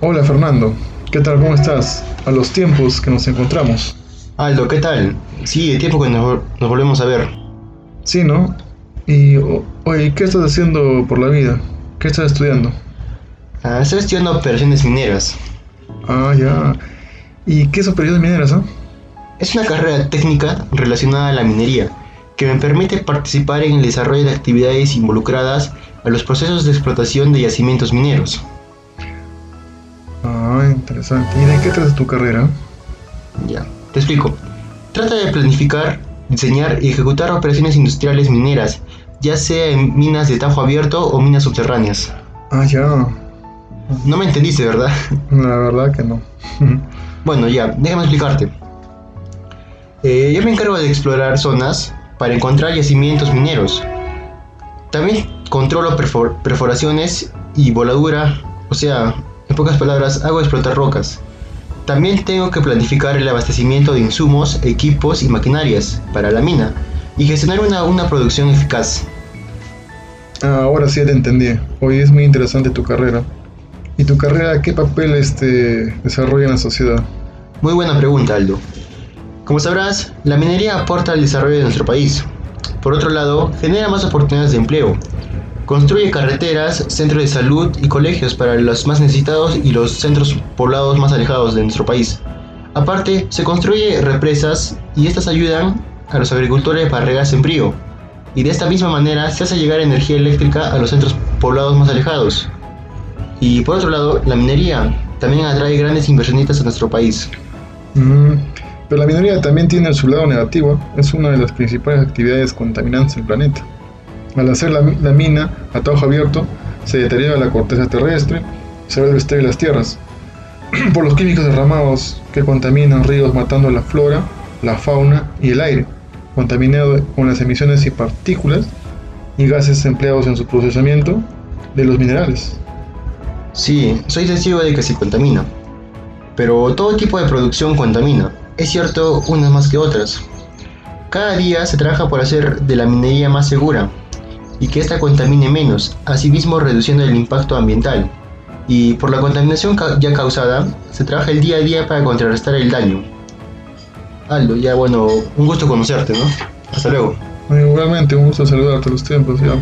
Hola Fernando, ¿qué tal? ¿Cómo estás? A los tiempos que nos encontramos. Aldo, ¿qué tal? Sí, el tiempo que nos, nos volvemos a ver. Sí, ¿no? Y, oye, ¿qué estás haciendo por la vida? ¿Qué estás estudiando? Ah, estoy estudiando operaciones mineras. Ah, ya. ¿Y qué es operaciones mineras, ah? Es una carrera técnica relacionada a la minería que me permite participar en el desarrollo de actividades involucradas a los procesos de explotación de yacimientos mineros. Ah, interesante. ¿Y de qué trata tu carrera? Ya, te explico. Trata de planificar, diseñar y ejecutar operaciones industriales mineras, ya sea en minas de tajo abierto o minas subterráneas. Ah, ya. No me entendiste, ¿verdad? La verdad que no. Bueno, ya, déjame explicarte. Eh, yo me encargo de explorar zonas para encontrar yacimientos mineros. También controlo perfor- perforaciones y voladura, o sea, en pocas palabras, hago explotar rocas. También tengo que planificar el abastecimiento de insumos, equipos y maquinarias para la mina y gestionar una, una producción eficaz. Ah, ahora sí te entendí. Hoy es muy interesante tu carrera. ¿Y tu carrera qué papel este, desarrolla en la sociedad? Muy buena pregunta, Aldo. Como sabrás, la minería aporta al desarrollo de nuestro país. Por otro lado, genera más oportunidades de empleo. Construye carreteras, centros de salud y colegios para los más necesitados y los centros poblados más alejados de nuestro país. Aparte, se construye represas y estas ayudan a los agricultores para regar sembrío. Y de esta misma manera se hace llegar energía eléctrica a los centros poblados más alejados. Y por otro lado, la minería también atrae grandes inversionistas a nuestro país. Mm, pero la minería también tiene su lado negativo. Es una de las principales actividades contaminantes del planeta. Al hacer la, mina a tajo abierto, se deteriora la corteza terrestre, se vuelve estéril las tierras. Por los químicos derramados que contaminan ríos matando la flora, la fauna y el aire, contaminado con las emisiones y partículas y gases empleados en su procesamiento de los minerales. Sí, soy testigo de que se contamina. Pero todo tipo de producción contamina. Es cierto, unas más que otras. Cada día se trabaja por hacer de la minería más segura y que ésta contamine menos, asimismo reduciendo el impacto ambiental. Y por la contaminación ya causada, se trabaja el día a día para contrarrestar el daño. Aldo, ya bueno, un gusto conocerte, ¿no? Hasta luego. Igualmente, un gusto saludarte a los tiempos, ya.